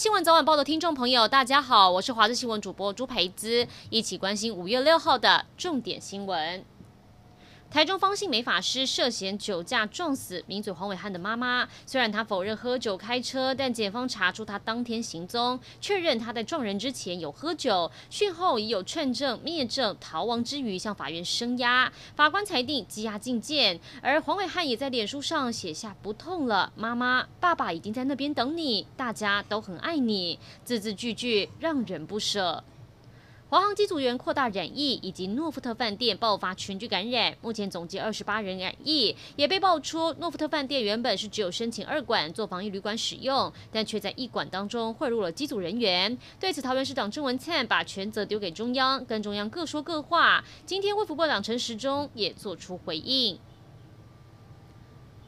新闻早晚报的听众朋友，大家好，我是华视新闻主播朱培姿，一起关心五月六号的重点新闻。台中方姓美法师涉嫌酒驾撞死名嘴黄伟汉的妈妈，虽然他否认喝酒开车，但检方查出他当天行踪，确认他在撞人之前有喝酒，讯后已有串证灭证逃亡之余，向法院声押。法官裁定羁押禁见，而黄伟汉也在脸书上写下“不痛了，妈妈，爸爸已经在那边等你，大家都很爱你”，字字句句让人不舍。华航机组员扩大染疫，以及诺富特饭店爆发群聚感染，目前总计二十八人染疫，也被爆出诺富特饭店原本是只有申请二馆做防疫旅馆使用，但却在一馆当中汇入了机组人员。对此，桃园市长郑文灿把全责丢给中央，跟中央各说各话。今天卫福部长陈时中也做出回应。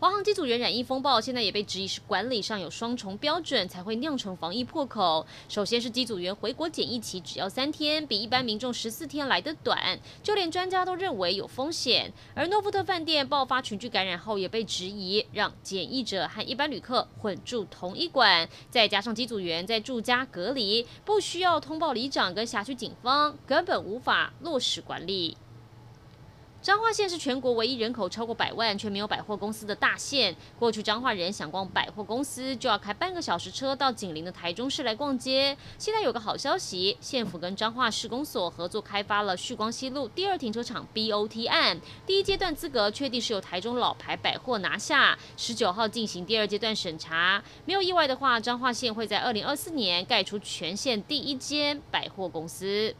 华航机组员染疫风暴，现在也被质疑是管理上有双重标准，才会酿成防疫破口。首先是机组员回国检疫期只要三天，比一般民众十四天来得短，就连专家都认为有风险。而诺富特饭店爆发群聚感染后，也被质疑让检疫者和一般旅客混住同一馆，再加上机组员在住家隔离，不需要通报里长跟辖区警方，根本无法落实管理。彰化县是全国唯一人口超过百万却没有百货公司的大县。过去彰化人想逛百货公司，就要开半个小时车到紧邻的台中市来逛街。现在有个好消息，县府跟彰化市公所合作开发了旭光西路第二停车场 BOT 案，第一阶段资格确定是由台中老牌百货拿下，十九号进行第二阶段审查。没有意外的话，彰化县会在二零二四年盖出全县第一间百货公司。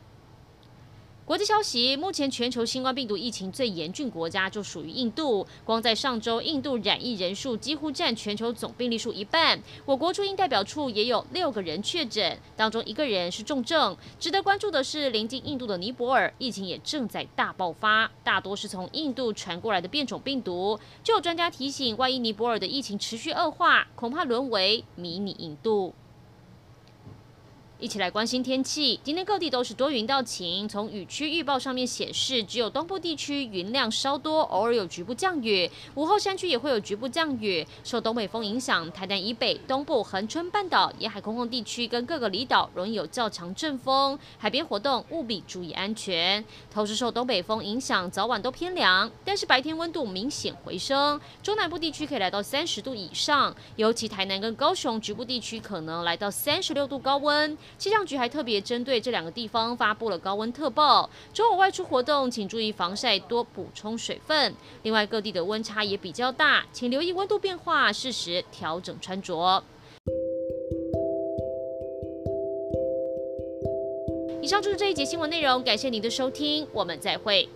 国际消息：目前全球新冠病毒疫情最严峻国家就属于印度。光在上周，印度染疫人数几乎占全球总病例数一半。我国驻印代表处也有六个人确诊，当中一个人是重症。值得关注的是，临近印度的尼泊尔疫情也正在大爆发，大多是从印度传过来的变种病毒。就有专家提醒，万一尼泊尔的疫情持续恶化，恐怕沦为迷你印度。一起来关心天气。今天各地都是多云到晴。从雨区预报上面显示，只有东部地区云量稍多，偶尔有局部降雨。午后山区也会有局部降雨。受东北风影响，台南以北、东部、恒春半岛沿海空旷地区跟各个离岛容易有较强阵风，海边活动务必注意安全。同时受东北风影响，早晚都偏凉，但是白天温度明显回升。中南部地区可以来到三十度以上，尤其台南跟高雄局部地区可能来到三十六度高温。气象局还特别针对这两个地方发布了高温特报，中午外出活动请注意防晒，多补充水分。另外，各地的温差也比较大，请留意温度变化，适时调整穿着。以上就是这一节新闻内容，感谢您的收听，我们再会。